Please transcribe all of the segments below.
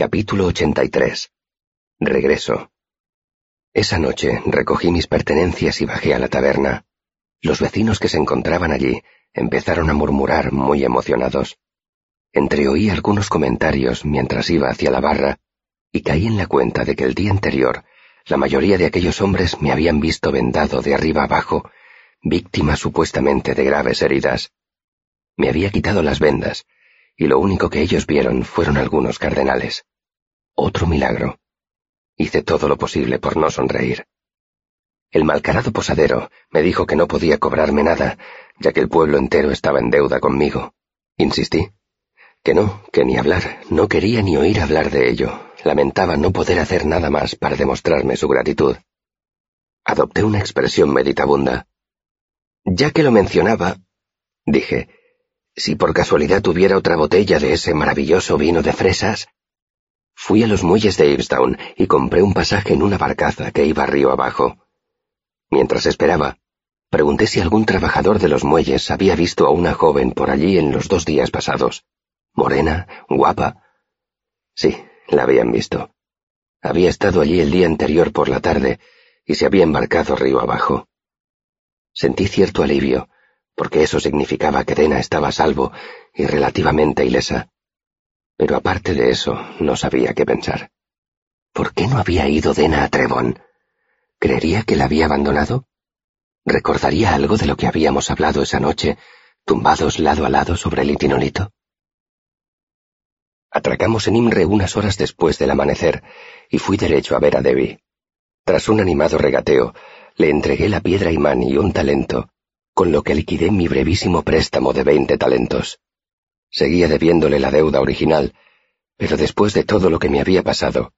Capítulo 83. Regreso. Esa noche recogí mis pertenencias y bajé a la taberna. Los vecinos que se encontraban allí empezaron a murmurar muy emocionados. Entreoí algunos comentarios mientras iba hacia la barra y caí en la cuenta de que el día anterior la mayoría de aquellos hombres me habían visto vendado de arriba abajo, víctima supuestamente de graves heridas. Me había quitado las vendas, y lo único que ellos vieron fueron algunos cardenales. Otro milagro. Hice todo lo posible por no sonreír. El malcarado posadero me dijo que no podía cobrarme nada, ya que el pueblo entero estaba en deuda conmigo. Insistí. Que no, que ni hablar, no quería ni oír hablar de ello. Lamentaba no poder hacer nada más para demostrarme su gratitud. Adopté una expresión meditabunda. Ya que lo mencionaba, dije, si por casualidad tuviera otra botella de ese maravilloso vino de fresas, fui a los muelles de Ivestown y compré un pasaje en una barcaza que iba río abajo. Mientras esperaba, pregunté si algún trabajador de los muelles había visto a una joven por allí en los dos días pasados. Morena, guapa. Sí, la habían visto. Había estado allí el día anterior por la tarde y se había embarcado río abajo. Sentí cierto alivio, porque eso significaba que Dena estaba salvo y relativamente ilesa. Pero aparte de eso, no sabía qué pensar. ¿Por qué no había ido Dena a Trevon? ¿Creería que la había abandonado? ¿Recordaría algo de lo que habíamos hablado esa noche, tumbados lado a lado sobre el itinolito? Atracamos en Imre unas horas después del amanecer y fui derecho a ver a Debbie. Tras un animado regateo, le entregué la piedra imán y un talento, con lo que liquidé mi brevísimo préstamo de veinte talentos. Seguía debiéndole la deuda original, pero después de todo lo que me había pasado,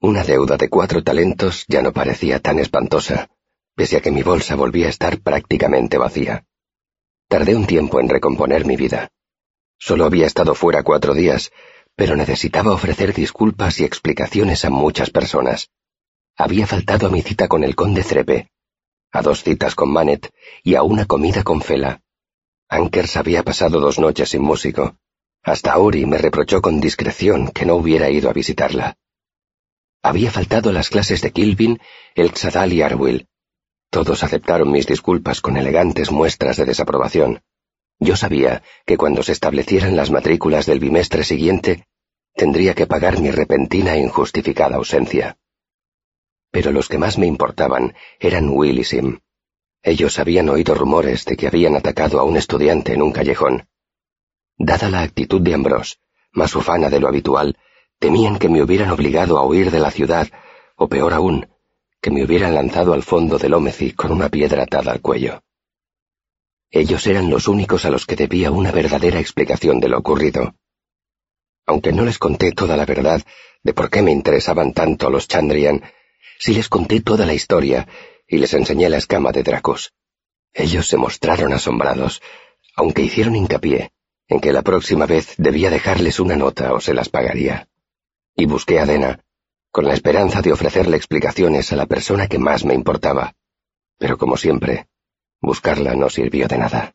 una deuda de cuatro talentos ya no parecía tan espantosa, pese a que mi bolsa volvía a estar prácticamente vacía. Tardé un tiempo en recomponer mi vida. Solo había estado fuera cuatro días, pero necesitaba ofrecer disculpas y explicaciones a muchas personas. Había faltado a mi cita con el conde Crepe, a dos citas con Manet y a una comida con Fela. Ankers había pasado dos noches sin músico. Hasta Ori me reprochó con discreción que no hubiera ido a visitarla. Había faltado las clases de Kilvin, el Xadal y Arwill. Todos aceptaron mis disculpas con elegantes muestras de desaprobación. Yo sabía que cuando se establecieran las matrículas del bimestre siguiente, tendría que pagar mi repentina e injustificada ausencia pero los que más me importaban eran Will y Sim. Ellos habían oído rumores de que habían atacado a un estudiante en un callejón. Dada la actitud de Ambrose, más ufana de lo habitual, temían que me hubieran obligado a huir de la ciudad, o peor aún, que me hubieran lanzado al fondo del Ómeci con una piedra atada al cuello. Ellos eran los únicos a los que debía una verdadera explicación de lo ocurrido. Aunque no les conté toda la verdad de por qué me interesaban tanto los Chandrian, si les conté toda la historia y les enseñé la escama de Dracos. Ellos se mostraron asombrados, aunque hicieron hincapié en que la próxima vez debía dejarles una nota o se las pagaría. Y busqué a Dena, con la esperanza de ofrecerle explicaciones a la persona que más me importaba. Pero como siempre, buscarla no sirvió de nada.